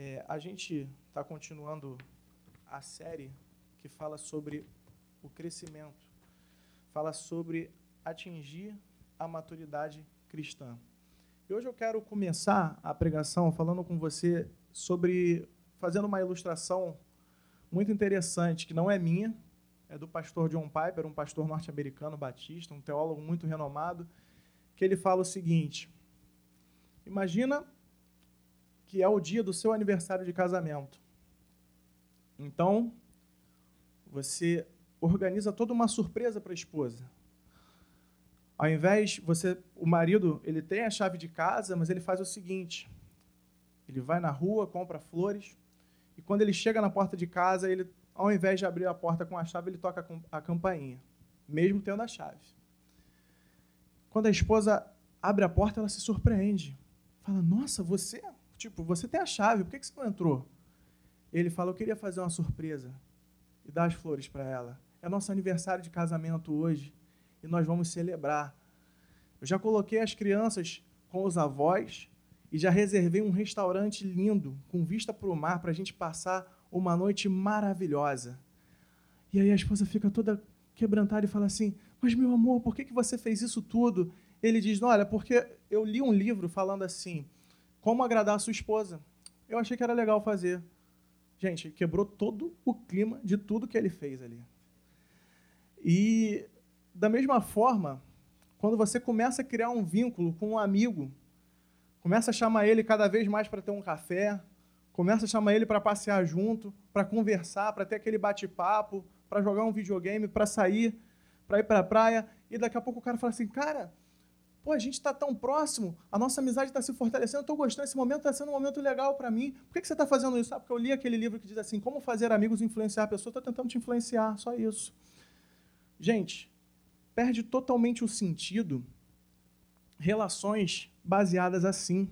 É, a gente está continuando a série que fala sobre o crescimento, fala sobre atingir a maturidade cristã. E hoje eu quero começar a pregação falando com você sobre, fazendo uma ilustração muito interessante, que não é minha, é do pastor John Piper, um pastor norte-americano batista, um teólogo muito renomado, que ele fala o seguinte: Imagina que é o dia do seu aniversário de casamento. Então, você organiza toda uma surpresa para a esposa. Ao invés, você, o marido, ele tem a chave de casa, mas ele faz o seguinte: ele vai na rua, compra flores, e quando ele chega na porta de casa, ele, ao invés de abrir a porta com a chave, ele toca a campainha, mesmo tendo a chave. Quando a esposa abre a porta, ela se surpreende. Fala: Nossa, você Tipo, você tem a chave, por que você não entrou? Ele fala: Eu queria fazer uma surpresa e dar as flores para ela. É nosso aniversário de casamento hoje e nós vamos celebrar. Eu já coloquei as crianças com os avós e já reservei um restaurante lindo, com vista para o mar, para a gente passar uma noite maravilhosa. E aí a esposa fica toda quebrantada e fala assim: Mas meu amor, por que, que você fez isso tudo? Ele diz: Olha, porque eu li um livro falando assim como agradar a sua esposa. Eu achei que era legal fazer. Gente, quebrou todo o clima de tudo que ele fez ali. E, da mesma forma, quando você começa a criar um vínculo com um amigo, começa a chamar ele cada vez mais para ter um café, começa a chamar ele para passear junto, para conversar, para ter aquele bate-papo, para jogar um videogame, para sair, para ir para a praia, e daqui a pouco o cara fala assim: Cara, Pô, a gente está tão próximo, a nossa amizade está se fortalecendo, estou gostando, esse momento está sendo um momento legal para mim. Por que, que você está fazendo isso? Ah, porque eu li aquele livro que diz assim, como fazer amigos influenciar a pessoa, estou tentando te influenciar, só isso. Gente, perde totalmente o sentido relações baseadas assim.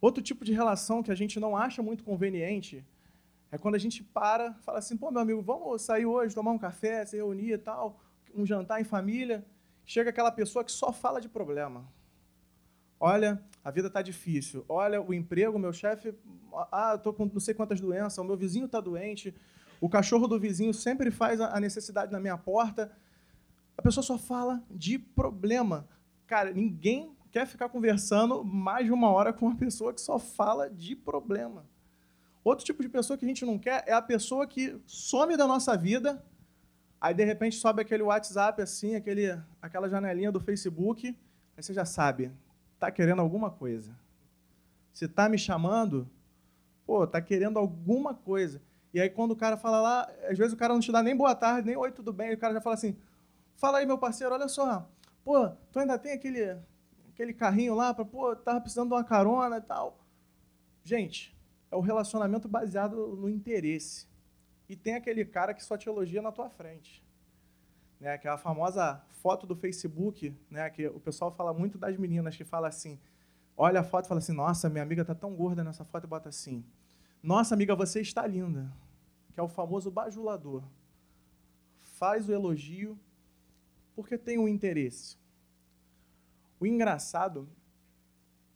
Outro tipo de relação que a gente não acha muito conveniente é quando a gente para, fala assim, pô, meu amigo, vamos sair hoje, tomar um café, se reunir e tal, um jantar em família chega aquela pessoa que só fala de problema. Olha, a vida está difícil. Olha, o emprego, meu chefe, ah, estou com não sei quantas doenças, o meu vizinho está doente, o cachorro do vizinho sempre faz a necessidade na minha porta. A pessoa só fala de problema. Cara, ninguém quer ficar conversando mais de uma hora com uma pessoa que só fala de problema. Outro tipo de pessoa que a gente não quer é a pessoa que some da nossa vida Aí de repente sobe aquele WhatsApp assim, aquele, aquela janelinha do Facebook, aí você já sabe, tá querendo alguma coisa. Se tá me chamando, pô, tá querendo alguma coisa. E aí quando o cara fala lá, às vezes o cara não te dá nem boa tarde, nem oi, tudo bem, o cara já fala assim: "Fala aí, meu parceiro, olha só. Pô, tu ainda tem aquele aquele carrinho lá para, pô, tava precisando de uma carona e tal". Gente, é o relacionamento baseado no interesse. E tem aquele cara que só te elogia na tua frente. Né? Aquela famosa foto do Facebook, né? que o pessoal fala muito das meninas, que fala assim, olha a foto e fala assim, nossa, minha amiga está tão gorda nessa foto, e bota assim, nossa amiga, você está linda. Que é o famoso bajulador. Faz o elogio porque tem um interesse. O engraçado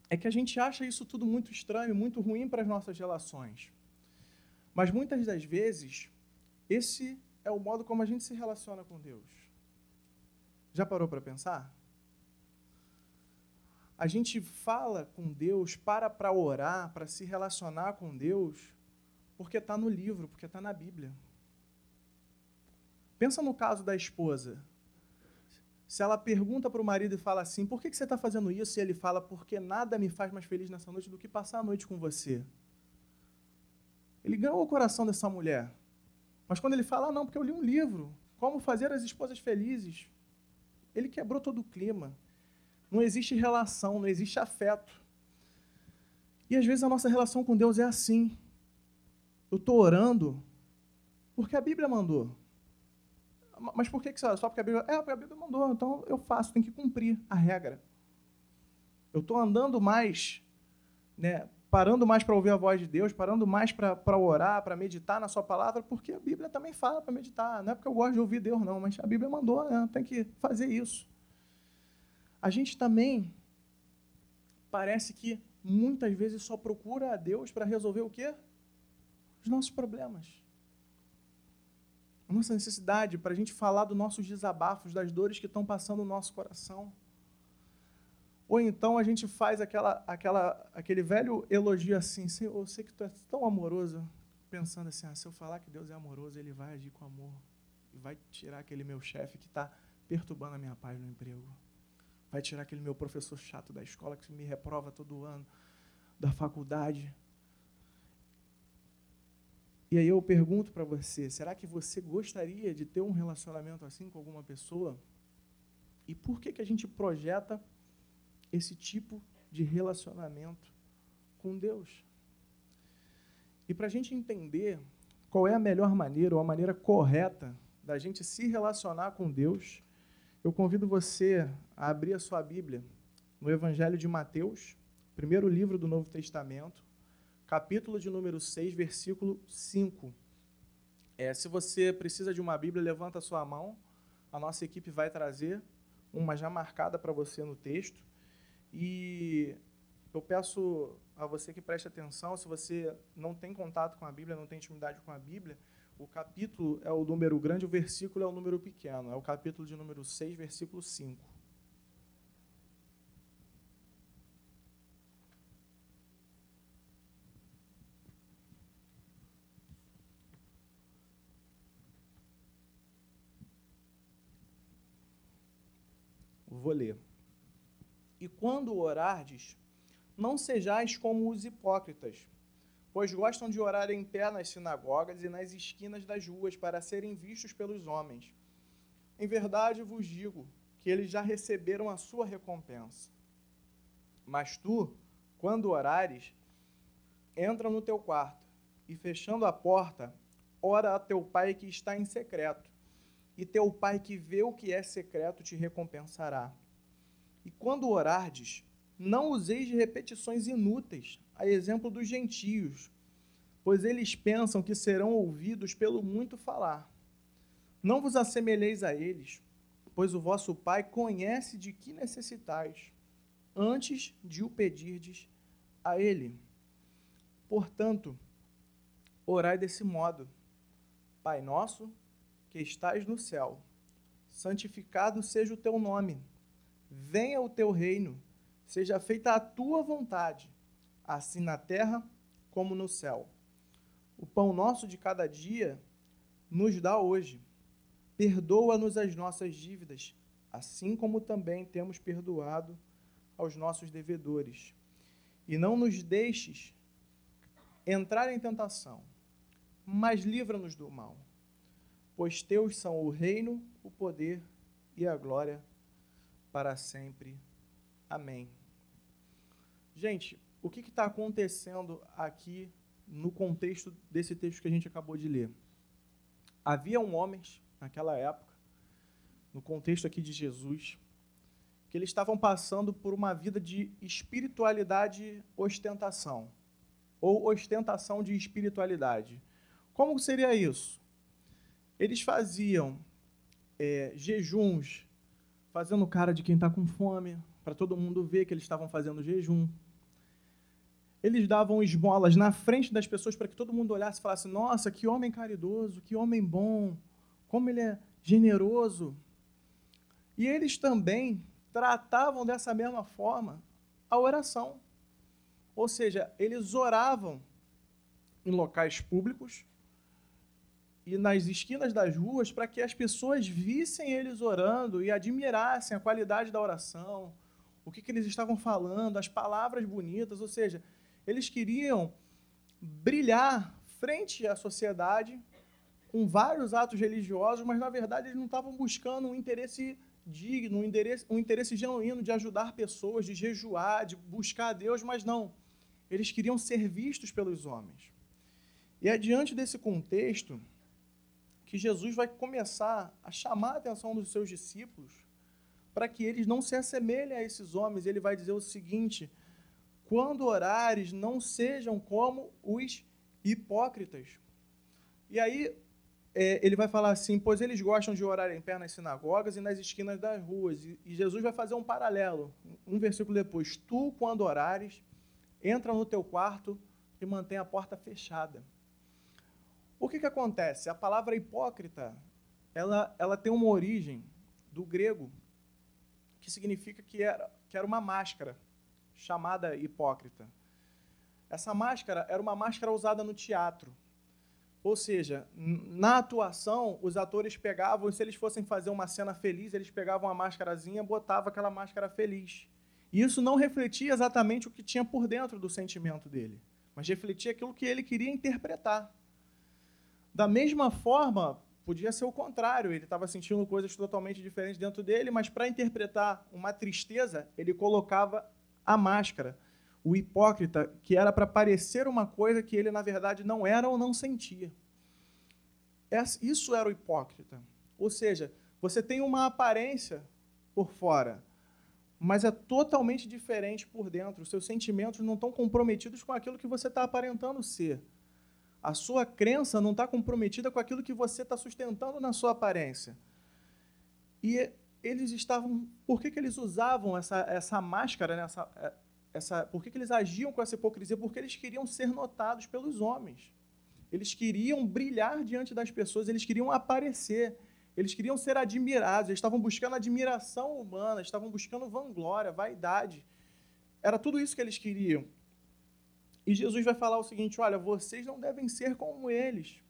é que a gente acha isso tudo muito estranho, muito ruim para as nossas relações. Mas muitas das vezes, esse é o modo como a gente se relaciona com Deus. Já parou para pensar? A gente fala com Deus, para para orar, para se relacionar com Deus, porque está no livro, porque está na Bíblia. Pensa no caso da esposa. Se ela pergunta para o marido e fala assim: por que você está fazendo isso? E ele fala: porque nada me faz mais feliz nessa noite do que passar a noite com você. Ele ganhou o coração dessa mulher. Mas quando ele fala, ah, não, porque eu li um livro, Como Fazer as Esposas Felizes, ele quebrou todo o clima. Não existe relação, não existe afeto. E às vezes a nossa relação com Deus é assim. Eu estou orando porque a Bíblia mandou. Mas por que, que só porque a Bíblia. É, porque a Bíblia mandou, então eu faço, tem que cumprir a regra. Eu estou andando mais né, parando mais para ouvir a voz de Deus, parando mais para orar, para meditar na Sua palavra, porque a Bíblia também fala para meditar. Não é porque eu gosto de ouvir Deus, não, mas a Bíblia mandou, né? tem que fazer isso. A gente também parece que muitas vezes só procura a Deus para resolver o quê? Os nossos problemas. A nossa necessidade para a gente falar dos nossos desabafos, das dores que estão passando no nosso coração. Ou então a gente faz aquela, aquela, aquele velho elogio assim, eu sei que tu é tão amoroso, pensando assim, ah, se eu falar que Deus é amoroso, Ele vai agir com amor e vai tirar aquele meu chefe que está perturbando a minha paz no emprego. Vai tirar aquele meu professor chato da escola que me reprova todo ano, da faculdade. E aí eu pergunto para você: será que você gostaria de ter um relacionamento assim com alguma pessoa? E por que, que a gente projeta esse tipo de relacionamento com Deus? E para a gente entender qual é a melhor maneira ou a maneira correta da gente se relacionar com Deus, eu convido você a abrir a sua Bíblia no Evangelho de Mateus, primeiro livro do Novo Testamento, capítulo de número 6, versículo 5. É, se você precisa de uma Bíblia, levanta a sua mão. A nossa equipe vai trazer uma já marcada para você no texto. E eu peço a você que preste atenção, se você não tem contato com a Bíblia, não tem intimidade com a Bíblia, o capítulo é o número grande, o versículo é o número pequeno. É o capítulo de número 6, versículo 5. Vou ler. E quando orardes, não sejais como os hipócritas pois gostam de orar em pé nas sinagogas e nas esquinas das ruas para serem vistos pelos homens. Em verdade vos digo que eles já receberam a sua recompensa. Mas tu, quando orares, entra no teu quarto e, fechando a porta, ora a teu pai que está em secreto, e teu pai que vê o que é secreto te recompensará. E quando orardes, não useis de repetições inúteis, a exemplo dos gentios, pois eles pensam que serão ouvidos pelo muito falar. Não vos assemelheis a eles, pois o vosso Pai conhece de que necessitais, antes de o pedirdes a Ele. Portanto, orai desse modo: Pai nosso, que estás no céu, santificado seja o teu nome, venha o teu reino, seja feita a tua vontade assim na terra como no céu. O pão nosso de cada dia nos dá hoje. Perdoa-nos as nossas dívidas, assim como também temos perdoado aos nossos devedores. E não nos deixes entrar em tentação, mas livra-nos do mal. Pois teus são o reino, o poder e a glória para sempre. Amém. Gente, o que está acontecendo aqui no contexto desse texto que a gente acabou de ler? Haviam homens, naquela época, no contexto aqui de Jesus, que eles estavam passando por uma vida de espiritualidade ostentação, ou ostentação de espiritualidade. Como seria isso? Eles faziam é, jejuns, fazendo cara de quem está com fome, para todo mundo ver que eles estavam fazendo jejum eles davam esmolas na frente das pessoas para que todo mundo olhasse e falasse: Nossa, que homem caridoso, que homem bom, como ele é generoso. E eles também tratavam dessa mesma forma a oração. Ou seja, eles oravam em locais públicos e nas esquinas das ruas para que as pessoas vissem eles orando e admirassem a qualidade da oração, o que, que eles estavam falando, as palavras bonitas, ou seja, eles queriam brilhar frente à sociedade com vários atos religiosos, mas na verdade eles não estavam buscando um interesse digno, um interesse, um interesse genuíno de ajudar pessoas, de jejuar, de buscar a Deus, mas não. Eles queriam ser vistos pelos homens. E é diante desse contexto que Jesus vai começar a chamar a atenção dos seus discípulos para que eles não se assemelhem a esses homens. Ele vai dizer o seguinte: quando orares, não sejam como os hipócritas. E aí é, ele vai falar assim: pois eles gostam de orar em pé nas sinagogas e nas esquinas das ruas. E, e Jesus vai fazer um paralelo. Um versículo depois: Tu, quando orares, entra no teu quarto e mantém a porta fechada. O que, que acontece? A palavra hipócrita, ela, ela tem uma origem do grego, que significa que era, que era uma máscara, chamada hipócrita. Essa máscara era uma máscara usada no teatro. Ou seja, na atuação, os atores pegavam, se eles fossem fazer uma cena feliz, eles pegavam a máscarazinha, botavam aquela máscara feliz. E isso não refletia exatamente o que tinha por dentro do sentimento dele, mas refletia aquilo que ele queria interpretar. Da mesma forma, podia ser o contrário, ele estava sentindo coisas totalmente diferentes dentro dele, mas para interpretar uma tristeza, ele colocava a máscara o hipócrita, que era para parecer uma coisa que ele, na verdade, não era ou não sentia. Isso era o hipócrita. Ou seja, você tem uma aparência por fora, mas é totalmente diferente por dentro. Os seus sentimentos não estão comprometidos com aquilo que você está aparentando ser. A sua crença não está comprometida com aquilo que você está sustentando na sua aparência. E eles estavam. Por que, que eles usavam essa, essa máscara, né? essa, essa, por que, que eles agiam com essa hipocrisia? Porque eles queriam ser notados pelos homens. Eles queriam brilhar diante das pessoas, eles queriam aparecer, eles queriam ser admirados, eles estavam buscando admiração humana, estavam buscando vanglória, vaidade. Era tudo isso que eles queriam. E Jesus vai falar o seguinte: olha, vocês não devem ser como eles.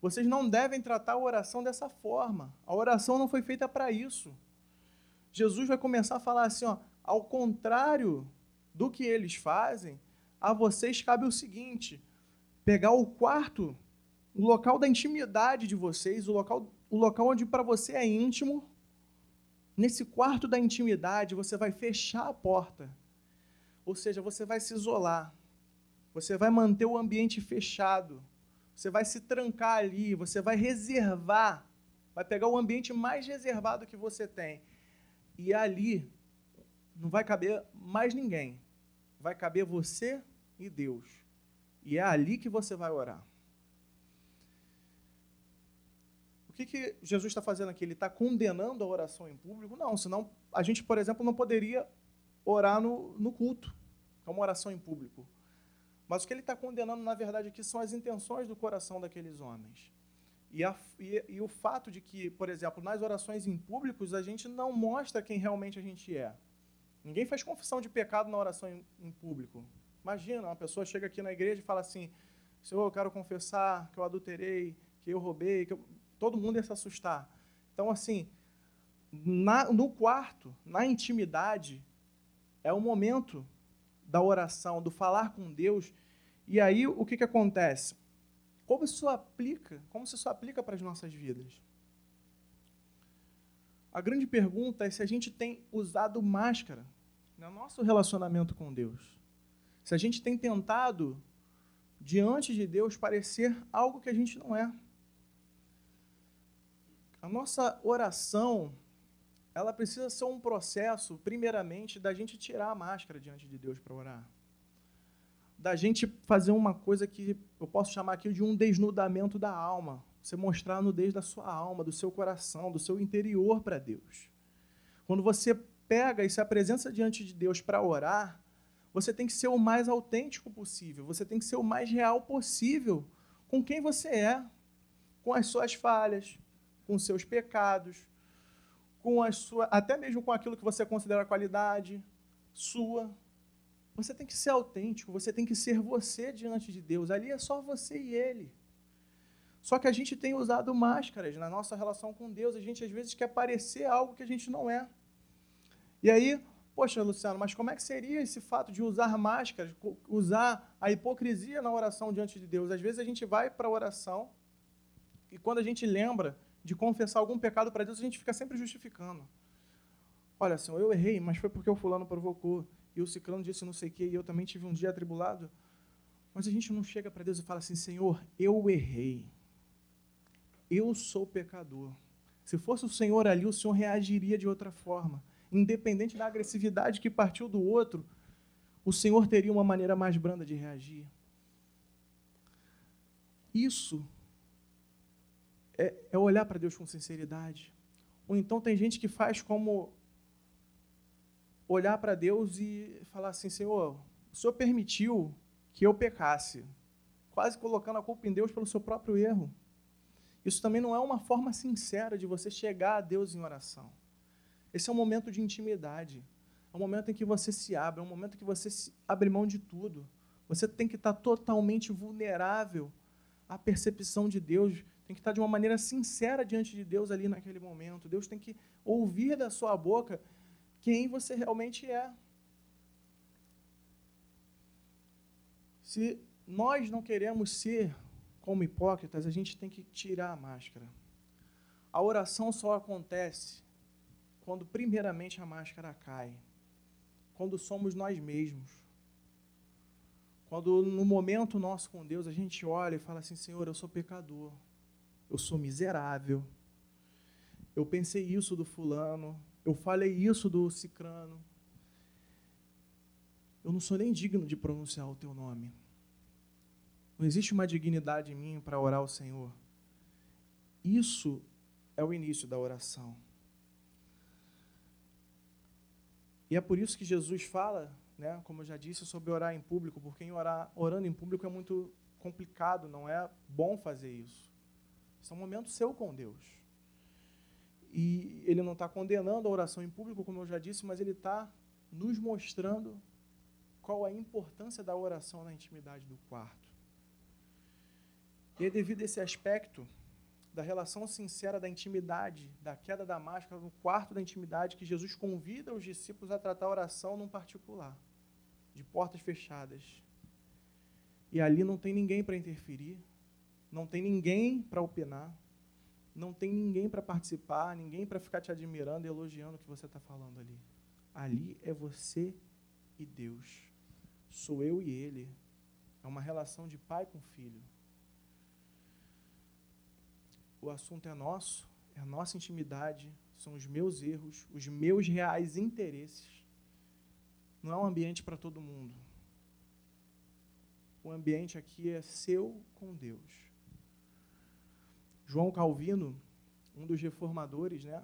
Vocês não devem tratar a oração dessa forma. A oração não foi feita para isso. Jesus vai começar a falar assim: ó, ao contrário do que eles fazem, a vocês cabe o seguinte: pegar o quarto, o local da intimidade de vocês, o local, o local onde para você é íntimo. Nesse quarto da intimidade, você vai fechar a porta. Ou seja, você vai se isolar. Você vai manter o ambiente fechado. Você vai se trancar ali, você vai reservar, vai pegar o ambiente mais reservado que você tem. E ali não vai caber mais ninguém vai caber você e Deus. E é ali que você vai orar. O que, que Jesus está fazendo aqui? Ele está condenando a oração em público? Não, senão a gente, por exemplo, não poderia orar no, no culto, é uma oração em público. Mas o que ele está condenando, na verdade, aqui são as intenções do coração daqueles homens. E, a, e, e, o fato de que, por exemplo, nas orações em públicos, a gente não mostra quem realmente a gente é. Ninguém faz confissão de pecado na oração em, em público. Imagina, uma pessoa chega aqui na igreja e fala assim: Senhor, eu quero confessar que eu adulterei, que eu roubei, que eu... todo mundo ia se assustar. Então, assim, na, no quarto, na intimidade, é o momento da oração, do falar com Deus. E aí, o que, que acontece? Como isso aplica? Como isso aplica para as nossas vidas? A grande pergunta é se a gente tem usado máscara no nosso relacionamento com Deus. Se a gente tem tentado, diante de Deus, parecer algo que a gente não é. A nossa oração, ela precisa ser um processo, primeiramente, da gente tirar a máscara diante de Deus para orar. Da gente fazer uma coisa que eu posso chamar aqui de um desnudamento da alma. Você mostrar a nudez da sua alma, do seu coração, do seu interior para Deus. Quando você pega e se apresenta diante de Deus para orar, você tem que ser o mais autêntico possível, você tem que ser o mais real possível com quem você é, com as suas falhas, com seus pecados, com as sua, até mesmo com aquilo que você considera qualidade sua. Você tem que ser autêntico, você tem que ser você diante de Deus. Ali é só você e Ele. Só que a gente tem usado máscaras na nossa relação com Deus. A gente às vezes quer parecer algo que a gente não é. E aí, poxa, Luciano, mas como é que seria esse fato de usar máscaras, usar a hipocrisia na oração diante de Deus? Às vezes a gente vai para a oração e quando a gente lembra de confessar algum pecado para Deus, a gente fica sempre justificando. Olha, Senhor, eu errei, mas foi porque o fulano provocou, e o ciclano disse não sei o quê, e eu também tive um dia atribulado. Mas a gente não chega para Deus e fala assim, Senhor, eu errei. Eu sou pecador. Se fosse o Senhor ali, o Senhor reagiria de outra forma independente da agressividade que partiu do outro, o Senhor teria uma maneira mais branda de reagir. Isso é, é olhar para Deus com sinceridade. Ou então tem gente que faz como olhar para Deus e falar assim: Senhor, o Senhor permitiu que eu pecasse, quase colocando a culpa em Deus pelo seu próprio erro. Isso também não é uma forma sincera de você chegar a Deus em oração. Esse é um momento de intimidade. É um momento em que você se abre, é um momento em que você abre mão de tudo. Você tem que estar totalmente vulnerável à percepção de Deus, tem que estar de uma maneira sincera diante de Deus ali naquele momento. Deus tem que ouvir da sua boca quem você realmente é. Se nós não queremos ser como hipócritas, a gente tem que tirar a máscara. A oração só acontece quando, primeiramente, a máscara cai. Quando somos nós mesmos. Quando, no momento nosso com Deus, a gente olha e fala assim: Senhor, eu sou pecador. Eu sou miserável. Eu pensei isso do fulano. Eu falei isso do cicrano eu não sou nem digno de pronunciar o teu nome. Não existe uma dignidade em mim para orar ao Senhor. Isso é o início da oração. E é por isso que Jesus fala, né, como eu já disse, sobre orar em público, porque em orar, orando em público é muito complicado, não é bom fazer isso. Isso é um momento seu com Deus. E ele não está condenando a oração em público, como eu já disse, mas ele está nos mostrando qual a importância da oração na intimidade do quarto. E é devido a esse aspecto da relação sincera da intimidade, da queda da máscara no quarto da intimidade, que Jesus convida os discípulos a tratar a oração num particular, de portas fechadas. E ali não tem ninguém para interferir, não tem ninguém para opinar, não tem ninguém para participar, ninguém para ficar te admirando e elogiando o que você está falando ali. Ali é você e Deus sou eu e ele. É uma relação de pai com filho. O assunto é nosso, é a nossa intimidade, são os meus erros, os meus reais interesses. Não é um ambiente para todo mundo. O ambiente aqui é seu com Deus. João Calvino, um dos reformadores, né?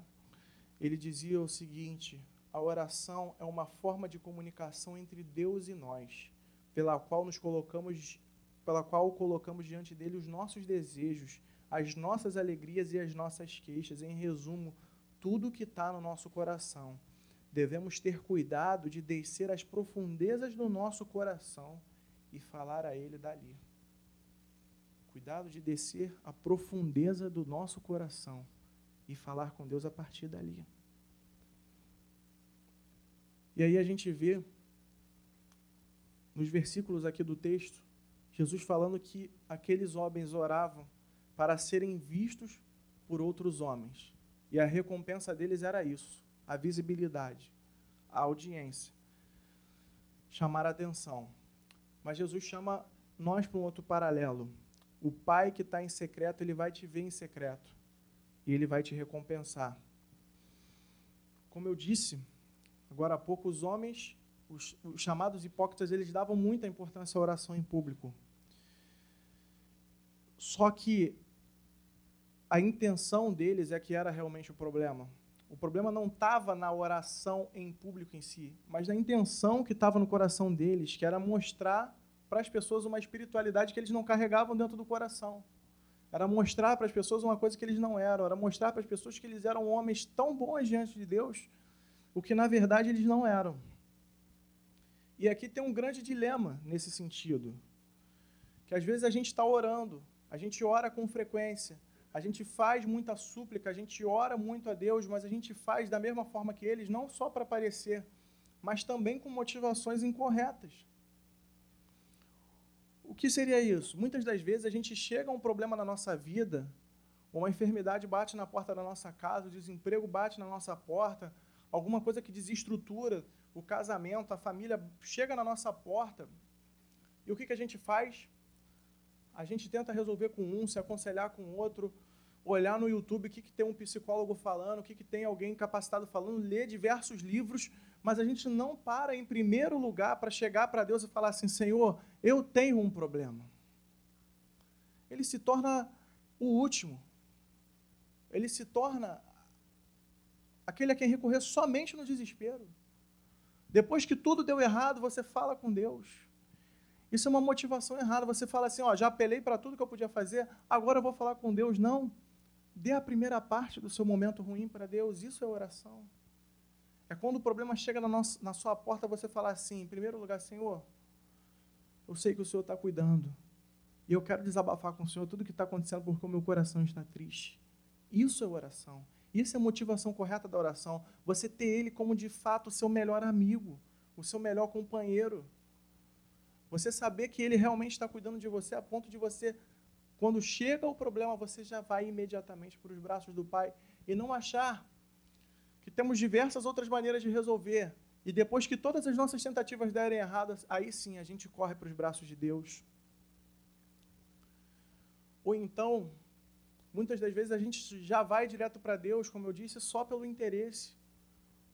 Ele dizia o seguinte: a oração é uma forma de comunicação entre Deus e nós, pela qual nos colocamos, pela qual colocamos diante dele os nossos desejos, as nossas alegrias e as nossas queixas, em resumo, tudo que está no nosso coração. Devemos ter cuidado de descer às profundezas do nosso coração e falar a ele dali. Cuidado de descer à profundeza do nosso coração e falar com Deus a partir dali. E aí a gente vê, nos versículos aqui do texto, Jesus falando que aqueles homens oravam para serem vistos por outros homens. E a recompensa deles era isso: a visibilidade, a audiência, chamar a atenção. Mas Jesus chama nós para um outro paralelo. O pai que está em secreto, ele vai te ver em secreto. E ele vai te recompensar. Como eu disse, Agora há pouco, os homens, os, os chamados hipócritas, eles davam muita importância à oração em público. Só que a intenção deles é que era realmente o problema. O problema não estava na oração em público em si, mas na intenção que estava no coração deles, que era mostrar para as pessoas uma espiritualidade que eles não carregavam dentro do coração. Era mostrar para as pessoas uma coisa que eles não eram, era mostrar para as pessoas que eles eram homens tão bons diante de Deus o que na verdade eles não eram. E aqui tem um grande dilema nesse sentido. Que às vezes a gente está orando, a gente ora com frequência, a gente faz muita súplica, a gente ora muito a Deus, mas a gente faz da mesma forma que eles, não só para aparecer, mas também com motivações incorretas. O que seria isso? Muitas das vezes a gente chega a um problema na nossa vida, uma enfermidade bate na porta da nossa casa, o desemprego bate na nossa porta, alguma coisa que desestrutura o casamento, a família chega na nossa porta. E o que, que a gente faz? A gente tenta resolver com um, se aconselhar com outro, olhar no YouTube o que, que tem um psicólogo falando, o que, que tem alguém capacitado falando, ler diversos livros, mas a gente não para em primeiro lugar para chegar para Deus e falar assim: Senhor, eu tenho um problema. Ele se torna o último. Ele se torna aquele a quem recorrer somente no desespero. Depois que tudo deu errado, você fala com Deus. Isso é uma motivação errada. Você fala assim: ó, já apelei para tudo que eu podia fazer, agora eu vou falar com Deus. Não. Dê a primeira parte do seu momento ruim para Deus. Isso é oração. É quando o problema chega na, nossa, na sua porta, você falar assim: em primeiro lugar, Senhor, eu sei que o Senhor está cuidando. E eu quero desabafar com o Senhor tudo que está acontecendo porque o meu coração está triste. Isso é oração. Isso é a motivação correta da oração. Você ter Ele como de fato o seu melhor amigo, o seu melhor companheiro. Você saber que Ele realmente está cuidando de você a ponto de você, quando chega o problema, você já vai imediatamente para os braços do Pai e não achar que temos diversas outras maneiras de resolver. E depois que todas as nossas tentativas derem erradas, aí sim a gente corre para os braços de Deus. Ou então, muitas das vezes a gente já vai direto para Deus, como eu disse, só pelo interesse.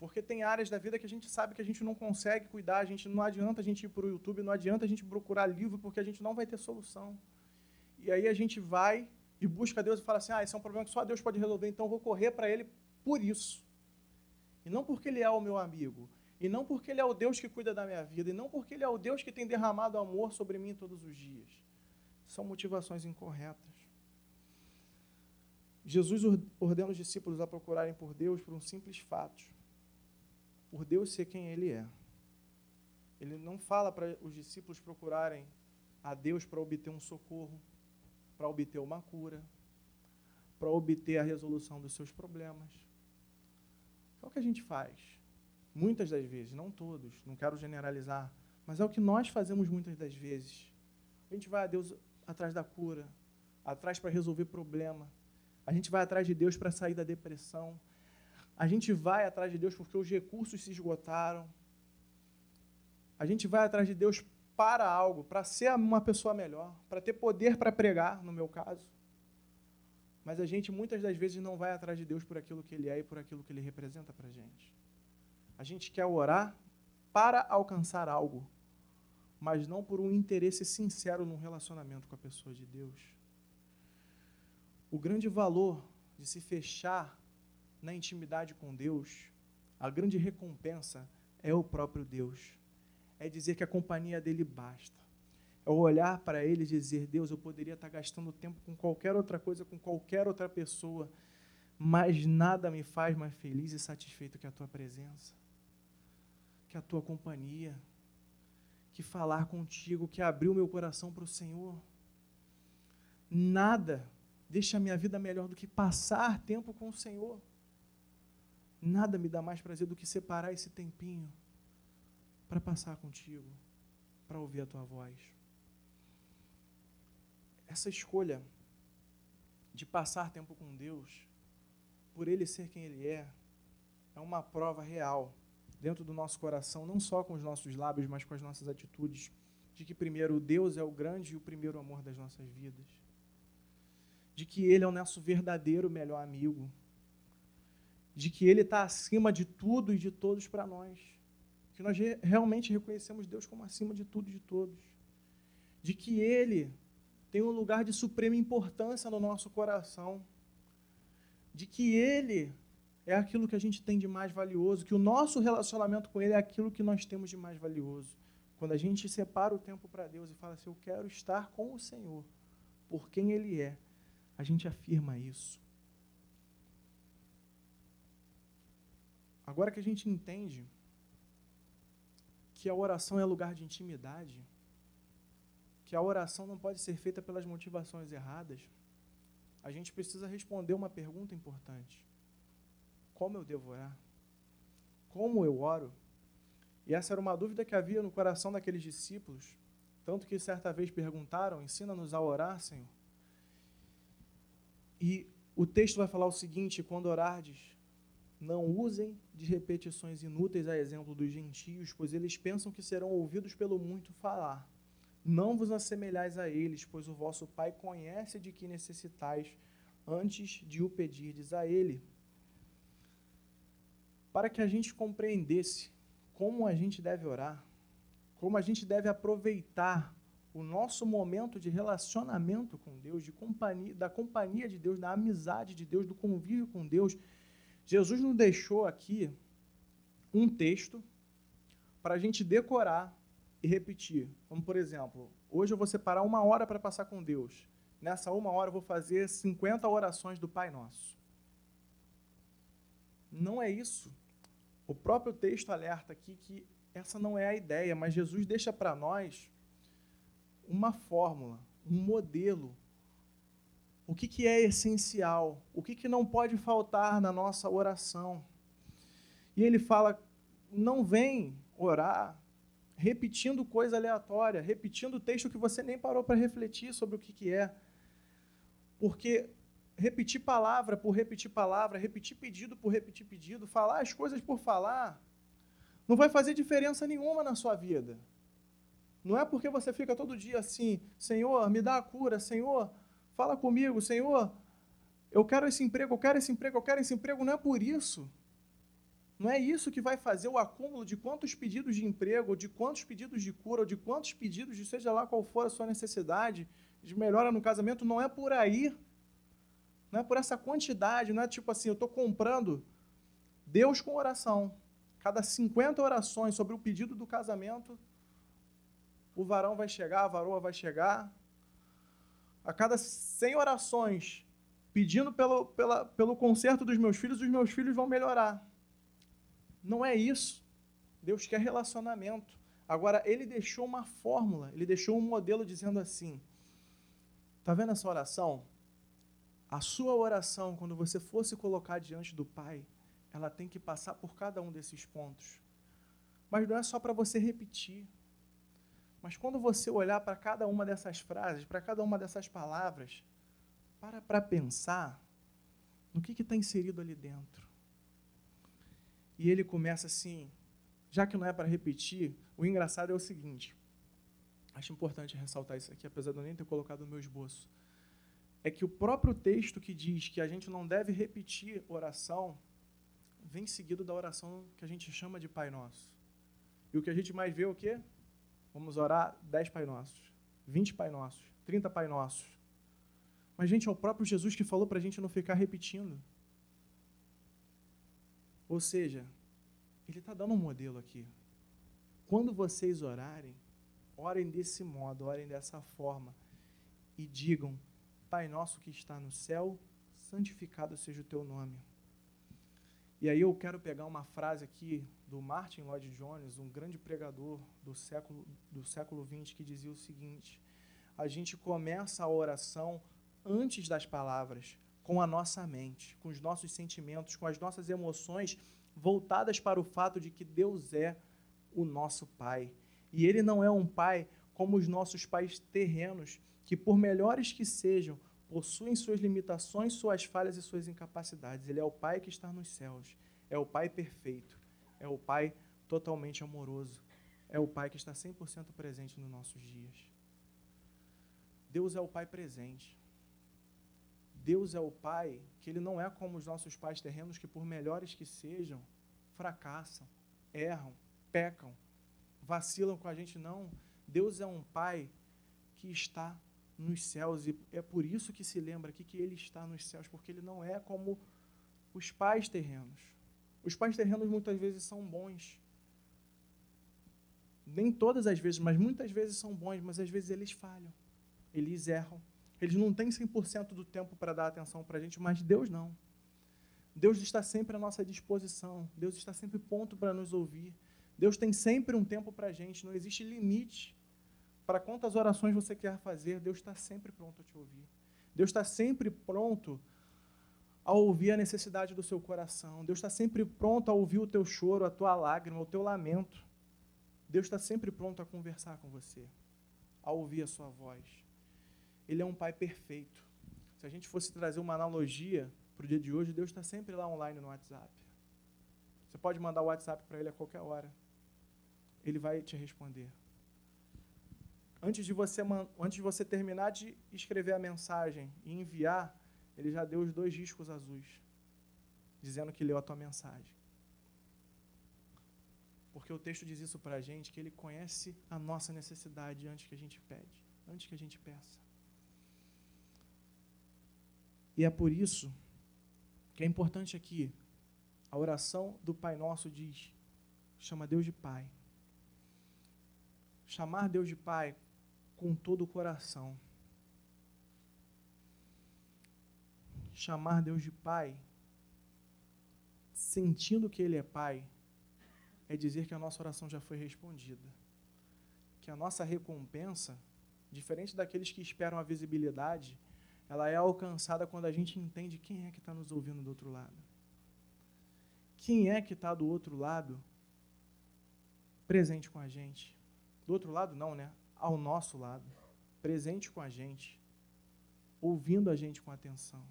Porque tem áreas da vida que a gente sabe que a gente não consegue cuidar, a gente não adianta a gente ir para o YouTube, não adianta a gente procurar livro, porque a gente não vai ter solução. E aí a gente vai e busca Deus e fala assim: ah, esse é um problema que só Deus pode resolver, então eu vou correr para Ele por isso. E não porque Ele é o meu amigo, e não porque Ele é o Deus que cuida da minha vida, e não porque Ele é o Deus que tem derramado amor sobre mim todos os dias. São motivações incorretas. Jesus ordena os discípulos a procurarem por Deus por um simples fato por Deus ser quem Ele é. Ele não fala para os discípulos procurarem a Deus para obter um socorro, para obter uma cura, para obter a resolução dos seus problemas. É o que a gente faz. Muitas das vezes, não todos, não quero generalizar, mas é o que nós fazemos muitas das vezes. A gente vai a Deus atrás da cura, atrás para resolver problema. A gente vai atrás de Deus para sair da depressão. A gente vai atrás de Deus porque os recursos se esgotaram. A gente vai atrás de Deus para algo, para ser uma pessoa melhor, para ter poder para pregar, no meu caso. Mas a gente muitas das vezes não vai atrás de Deus por aquilo que Ele é e por aquilo que Ele representa para a gente. A gente quer orar para alcançar algo, mas não por um interesse sincero num relacionamento com a pessoa de Deus. O grande valor de se fechar na intimidade com Deus, a grande recompensa é o próprio Deus. É dizer que a companhia dele basta. É olhar para ele e dizer: Deus, eu poderia estar gastando tempo com qualquer outra coisa, com qualquer outra pessoa, mas nada me faz mais feliz e satisfeito que a tua presença, que a tua companhia, que falar contigo, que abrir o meu coração para o Senhor. Nada deixa a minha vida melhor do que passar tempo com o Senhor. Nada me dá mais prazer do que separar esse tempinho para passar contigo, para ouvir a tua voz. Essa escolha de passar tempo com Deus, por Ele ser quem Ele é, é uma prova real dentro do nosso coração, não só com os nossos lábios, mas com as nossas atitudes, de que primeiro Deus é o grande e o primeiro amor das nossas vidas, de que Ele é o nosso verdadeiro melhor amigo de que Ele está acima de tudo e de todos para nós. Que nós realmente reconhecemos Deus como acima de tudo e de todos. De que Ele tem um lugar de suprema importância no nosso coração. De que Ele é aquilo que a gente tem de mais valioso, que o nosso relacionamento com Ele é aquilo que nós temos de mais valioso. Quando a gente separa o tempo para Deus e fala assim, eu quero estar com o Senhor, por quem Ele é, a gente afirma isso. Agora que a gente entende que a oração é lugar de intimidade, que a oração não pode ser feita pelas motivações erradas, a gente precisa responder uma pergunta importante: Como eu devo orar? Como eu oro? E essa era uma dúvida que havia no coração daqueles discípulos, tanto que certa vez perguntaram: Ensina-nos a orar, Senhor. E o texto vai falar o seguinte: quando orardes, não usem de repetições inúteis a exemplo dos gentios, pois eles pensam que serão ouvidos pelo muito falar. Não vos assemelhais a eles, pois o vosso Pai conhece de que necessitais antes de o pedirdes a Ele. Para que a gente compreendesse como a gente deve orar, como a gente deve aproveitar o nosso momento de relacionamento com Deus, de companhia, da companhia de Deus, da amizade de Deus, do convívio com Deus, Jesus nos deixou aqui um texto para a gente decorar e repetir. Como, por exemplo, hoje eu vou separar uma hora para passar com Deus. Nessa uma hora eu vou fazer 50 orações do Pai Nosso. Não é isso. O próprio texto alerta aqui que essa não é a ideia, mas Jesus deixa para nós uma fórmula, um modelo. O que, que é essencial? O que, que não pode faltar na nossa oração? E ele fala: não vem orar repetindo coisa aleatória, repetindo texto que você nem parou para refletir sobre o que, que é. Porque repetir palavra por repetir palavra, repetir pedido por repetir pedido, falar as coisas por falar, não vai fazer diferença nenhuma na sua vida. Não é porque você fica todo dia assim, Senhor, me dá a cura, Senhor, fala comigo, Senhor, eu quero esse emprego, eu quero esse emprego, eu quero esse emprego, não é por isso. Não é isso que vai fazer o acúmulo de quantos pedidos de emprego, ou de quantos pedidos de cura, ou de quantos pedidos de seja lá qual for a sua necessidade, de melhora no casamento, não é por aí. Não é por essa quantidade, não é tipo assim, eu estou comprando Deus com oração. Cada 50 orações sobre o pedido do casamento, o varão vai chegar, a varoa vai chegar. A cada 100 orações pedindo pelo, pela, pelo conserto dos meus filhos, os meus filhos vão melhorar. Não é isso. Deus quer relacionamento. Agora, ele deixou uma fórmula, ele deixou um modelo dizendo assim: está vendo essa oração? A sua oração, quando você for se colocar diante do Pai, ela tem que passar por cada um desses pontos. Mas não é só para você repetir. Mas quando você olhar para cada uma dessas frases, para cada uma dessas palavras, para para pensar no que está inserido ali dentro. E ele começa assim, já que não é para repetir, o engraçado é o seguinte. Acho importante ressaltar isso aqui, apesar de eu nem ter colocado no meu esboço é que o próprio texto que diz que a gente não deve repetir oração vem seguido da oração que a gente chama de Pai Nosso. E o que a gente mais vê é o quê? Vamos orar 10 Pai Nossos, 20 Pai Nossos, 30 Pai Nossos. Mas, gente, é o próprio Jesus que falou para a gente não ficar repetindo. Ou seja, ele está dando um modelo aqui. Quando vocês orarem, orem desse modo, orem dessa forma e digam Pai nosso que está no céu, santificado seja o teu nome. E aí eu quero pegar uma frase aqui do Martin Lloyd Jones, um grande pregador do século do século 20, que dizia o seguinte: a gente começa a oração antes das palavras, com a nossa mente, com os nossos sentimentos, com as nossas emoções voltadas para o fato de que Deus é o nosso Pai. E Ele não é um Pai como os nossos pais terrenos, que, por melhores que sejam, possuem suas limitações, suas falhas e suas incapacidades. Ele é o Pai que está nos céus. É o Pai perfeito. É o Pai totalmente amoroso. É o Pai que está 100% presente nos nossos dias. Deus é o Pai presente. Deus é o Pai que ele não é como os nossos pais terrenos que, por melhores que sejam, fracassam, erram, pecam, vacilam com a gente. Não. Deus é um Pai que está nos céus, e é por isso que se lembra aqui que ele está nos céus, porque ele não é como os pais terrenos. Os pais terrenos muitas vezes são bons. Nem todas as vezes, mas muitas vezes são bons, mas às vezes eles falham. Eles erram. Eles não têm 100% do tempo para dar atenção para a gente, mas Deus não. Deus está sempre à nossa disposição. Deus está sempre pronto para nos ouvir. Deus tem sempre um tempo para a gente. Não existe limite para quantas orações você quer fazer, Deus está sempre pronto a te ouvir. Deus está sempre pronto a ouvir a necessidade do seu coração. Deus está sempre pronto a ouvir o teu choro, a tua lágrima, o teu lamento. Deus está sempre pronto a conversar com você, a ouvir a sua voz. Ele é um Pai perfeito. Se a gente fosse trazer uma analogia para o dia de hoje, Deus está sempre lá online no WhatsApp. Você pode mandar o WhatsApp para Ele a qualquer hora. Ele vai te responder antes de você, antes de você terminar de escrever a mensagem e enviar, ele já deu os dois discos azuis, dizendo que leu a tua mensagem. Porque o texto diz isso para a gente, que ele conhece a nossa necessidade antes que a gente pede, antes que a gente peça. E é por isso que é importante aqui, a oração do Pai Nosso diz, chama Deus de Pai. chamar Deus de Pai com todo o coração. Chamar Deus de Pai, sentindo que Ele é Pai, é dizer que a nossa oração já foi respondida. Que a nossa recompensa, diferente daqueles que esperam a visibilidade, ela é alcançada quando a gente entende quem é que está nos ouvindo do outro lado. Quem é que está do outro lado presente com a gente? Do outro lado, não, né? Ao nosso lado. Presente com a gente. Ouvindo a gente com atenção.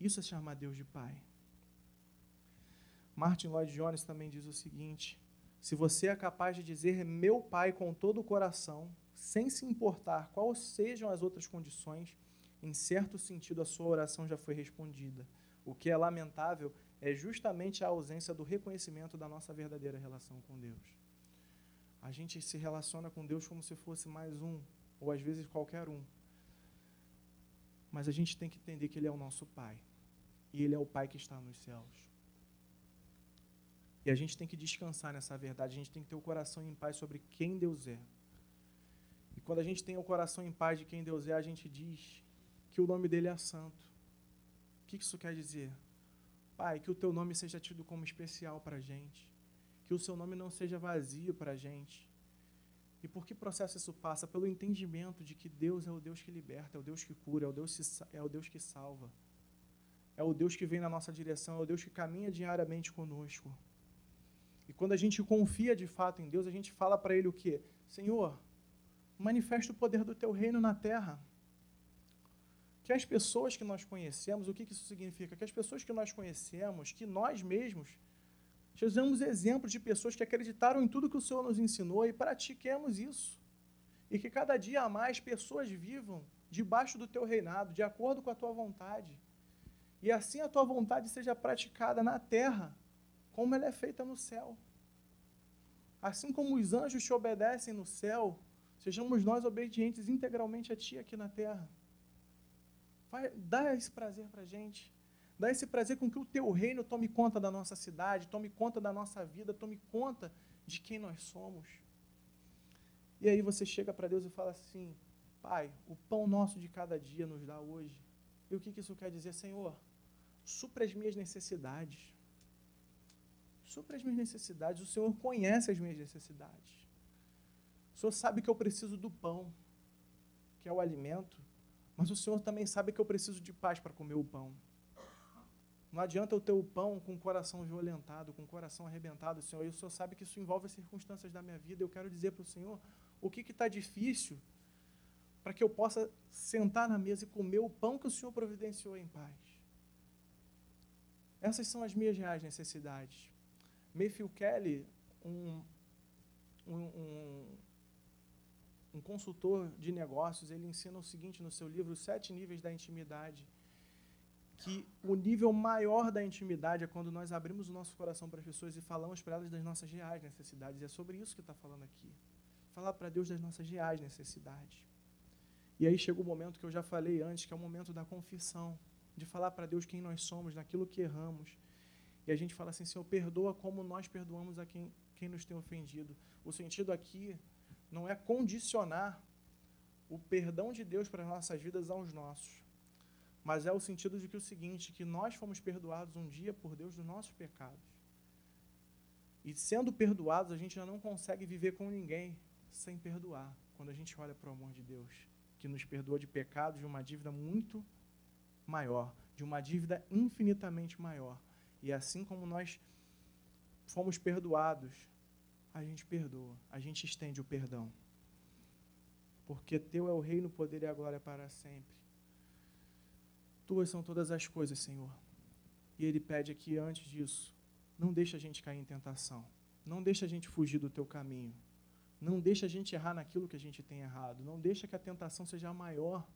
Isso é chamar Deus de Pai. Martin Lloyd Jones também diz o seguinte: se você é capaz de dizer meu Pai com todo o coração, sem se importar quais sejam as outras condições, em certo sentido a sua oração já foi respondida. O que é lamentável é justamente a ausência do reconhecimento da nossa verdadeira relação com Deus. A gente se relaciona com Deus como se fosse mais um, ou às vezes qualquer um. Mas a gente tem que entender que Ele é o nosso Pai. E Ele é o Pai que está nos céus. E a gente tem que descansar nessa verdade, a gente tem que ter o coração em paz sobre quem Deus é. E quando a gente tem o coração em paz de quem Deus é, a gente diz que o nome dele é santo. O que isso quer dizer? Pai, que o teu nome seja tido como especial para a gente. Que o seu nome não seja vazio para a gente. E por que processo isso passa? Pelo entendimento de que Deus é o Deus que liberta, é o Deus que cura, é o Deus que, é o Deus que salva. É o Deus que vem na nossa direção, é o Deus que caminha diariamente conosco. E quando a gente confia de fato em Deus, a gente fala para Ele o quê? Senhor, manifesta o poder do Teu reino na terra. Que as pessoas que nós conhecemos, o que isso significa? Que as pessoas que nós conhecemos, que nós mesmos, sejamos exemplos de pessoas que acreditaram em tudo que o Senhor nos ensinou e pratiquemos isso. E que cada dia a mais pessoas vivam debaixo do Teu reinado, de acordo com a Tua vontade. E assim a Tua vontade seja praticada na terra como ela é feita no céu. Assim como os anjos te obedecem no céu, sejamos nós obedientes integralmente a Ti aqui na terra. Dá esse prazer para a gente. Dá esse prazer com que o Teu reino tome conta da nossa cidade, tome conta da nossa vida, tome conta de quem nós somos. E aí você chega para Deus e fala assim: Pai, o pão nosso de cada dia nos dá hoje. E o que isso quer dizer, Senhor? Supra as minhas necessidades supra as minhas necessidades. O Senhor conhece as minhas necessidades. O Senhor sabe que eu preciso do pão, que é o alimento, mas o Senhor também sabe que eu preciso de paz para comer o pão. Não adianta eu ter o pão com o coração violentado, com o coração arrebentado, Senhor. E o Senhor sabe que isso envolve as circunstâncias da minha vida. Eu quero dizer para o Senhor o que está difícil para que eu possa sentar na mesa e comer o pão que o Senhor providenciou em paz. Essas são as minhas reais necessidades. Mayfield Kelly, um, um, um, um consultor de negócios, ele ensina o seguinte no seu livro, Sete Níveis da Intimidade, que o nível maior da intimidade é quando nós abrimos o nosso coração para as pessoas e falamos para elas das nossas reais necessidades. E é sobre isso que está falando aqui. Falar para Deus das nossas reais necessidades. E aí chega o momento que eu já falei antes, que é o momento da confissão, de falar para Deus quem nós somos, naquilo que erramos, e a gente fala assim, Senhor, perdoa como nós perdoamos a quem, quem nos tem ofendido. O sentido aqui não é condicionar o perdão de Deus para as nossas vidas aos nossos, mas é o sentido de que o seguinte, que nós fomos perdoados um dia por Deus dos nossos pecados. E sendo perdoados, a gente já não consegue viver com ninguém sem perdoar, quando a gente olha para o amor de Deus, que nos perdoa de pecados de uma dívida muito maior, de uma dívida infinitamente maior. E assim como nós fomos perdoados, a gente perdoa, a gente estende o perdão. Porque teu é o reino, o poder e a glória para sempre. Tuas são todas as coisas, Senhor. E ele pede aqui antes disso, não deixa a gente cair em tentação. Não deixa a gente fugir do teu caminho. Não deixa a gente errar naquilo que a gente tem errado. Não deixa que a tentação seja maior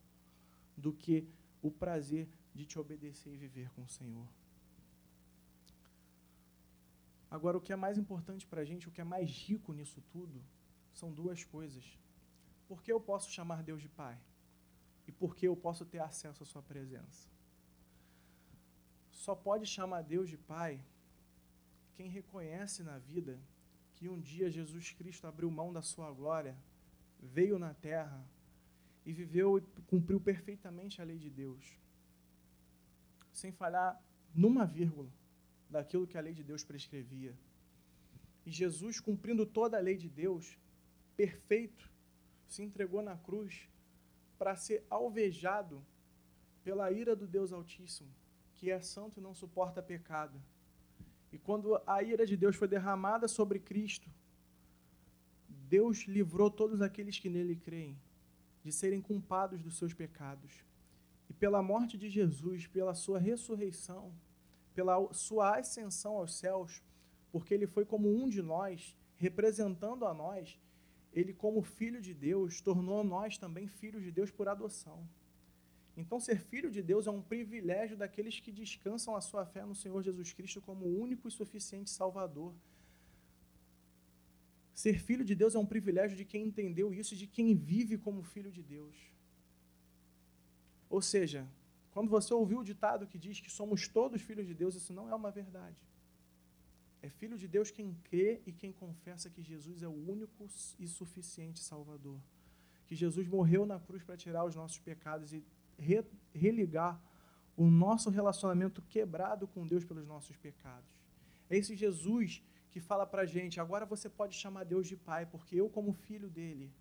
do que o prazer de te obedecer e viver com o Senhor. Agora, o que é mais importante para a gente, o que é mais rico nisso tudo, são duas coisas. Por que eu posso chamar Deus de Pai? E por que eu posso ter acesso à Sua presença? Só pode chamar Deus de Pai quem reconhece na vida que um dia Jesus Cristo abriu mão da sua glória, veio na terra e viveu e cumpriu perfeitamente a lei de Deus, sem falhar numa vírgula daquilo que a lei de Deus prescrevia. E Jesus, cumprindo toda a lei de Deus, perfeito, se entregou na cruz para ser alvejado pela ira do Deus Altíssimo, que é santo e não suporta pecado. E quando a ira de Deus foi derramada sobre Cristo, Deus livrou todos aqueles que nele creem de serem culpados dos seus pecados. E pela morte de Jesus, pela sua ressurreição, pela sua ascensão aos céus, porque ele foi como um de nós, representando a nós, ele, como filho de Deus, tornou nós também filhos de Deus por adoção. Então, ser filho de Deus é um privilégio daqueles que descansam a sua fé no Senhor Jesus Cristo como o único e suficiente Salvador. Ser filho de Deus é um privilégio de quem entendeu isso e de quem vive como filho de Deus. Ou seja, quando você ouviu o ditado que diz que somos todos filhos de Deus, isso não é uma verdade. É filho de Deus quem crê e quem confessa que Jesus é o único e suficiente Salvador. Que Jesus morreu na cruz para tirar os nossos pecados e re, religar o nosso relacionamento quebrado com Deus pelos nossos pecados. É esse Jesus que fala para a gente: agora você pode chamar Deus de Pai, porque eu, como filho dele,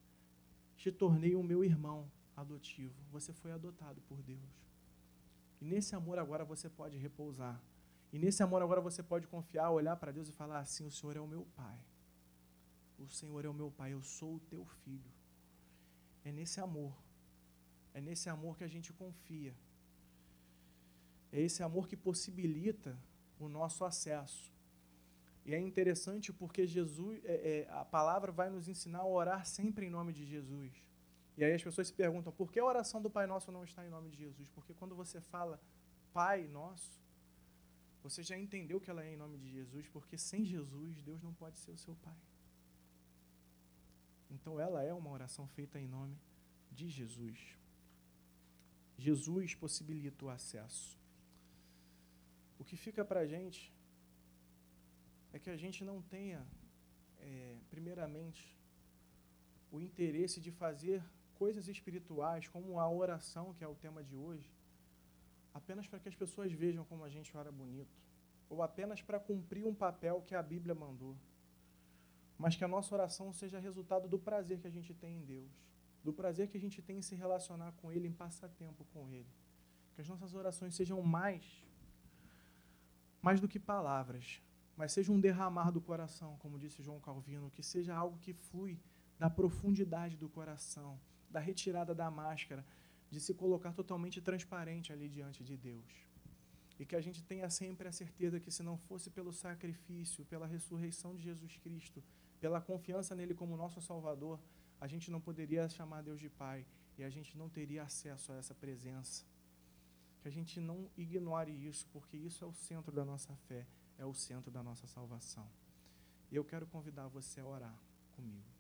te tornei o meu irmão adotivo. Você foi adotado por Deus. E nesse amor agora você pode repousar. E nesse amor agora você pode confiar, olhar para Deus e falar assim: o Senhor é o meu Pai. O Senhor é o meu Pai, eu sou o teu filho. É nesse amor é nesse amor que a gente confia. É esse amor que possibilita o nosso acesso. E é interessante porque Jesus, é, é, a palavra vai nos ensinar a orar sempre em nome de Jesus. E aí as pessoas se perguntam por que a oração do Pai Nosso não está em nome de Jesus? Porque quando você fala Pai Nosso, você já entendeu que ela é em nome de Jesus, porque sem Jesus Deus não pode ser o seu Pai. Então ela é uma oração feita em nome de Jesus. Jesus possibilita o acesso. O que fica para a gente é que a gente não tenha, é, primeiramente, o interesse de fazer coisas espirituais, como a oração, que é o tema de hoje, apenas para que as pessoas vejam como a gente ora bonito, ou apenas para cumprir um papel que a Bíblia mandou, mas que a nossa oração seja resultado do prazer que a gente tem em Deus do prazer que a gente tem em se relacionar com Ele, em passar tempo com Ele. Que as nossas orações sejam mais, mais do que palavras, mas seja um derramar do coração, como disse João Calvino, que seja algo que flui da profundidade do coração, da retirada da máscara, de se colocar totalmente transparente ali diante de Deus. E que a gente tenha sempre a certeza que se não fosse pelo sacrifício, pela ressurreição de Jesus Cristo, pela confiança nele como nosso Salvador, a gente não poderia chamar Deus de Pai e a gente não teria acesso a essa presença. Que a gente não ignore isso, porque isso é o centro da nossa fé, é o centro da nossa salvação. E eu quero convidar você a orar comigo.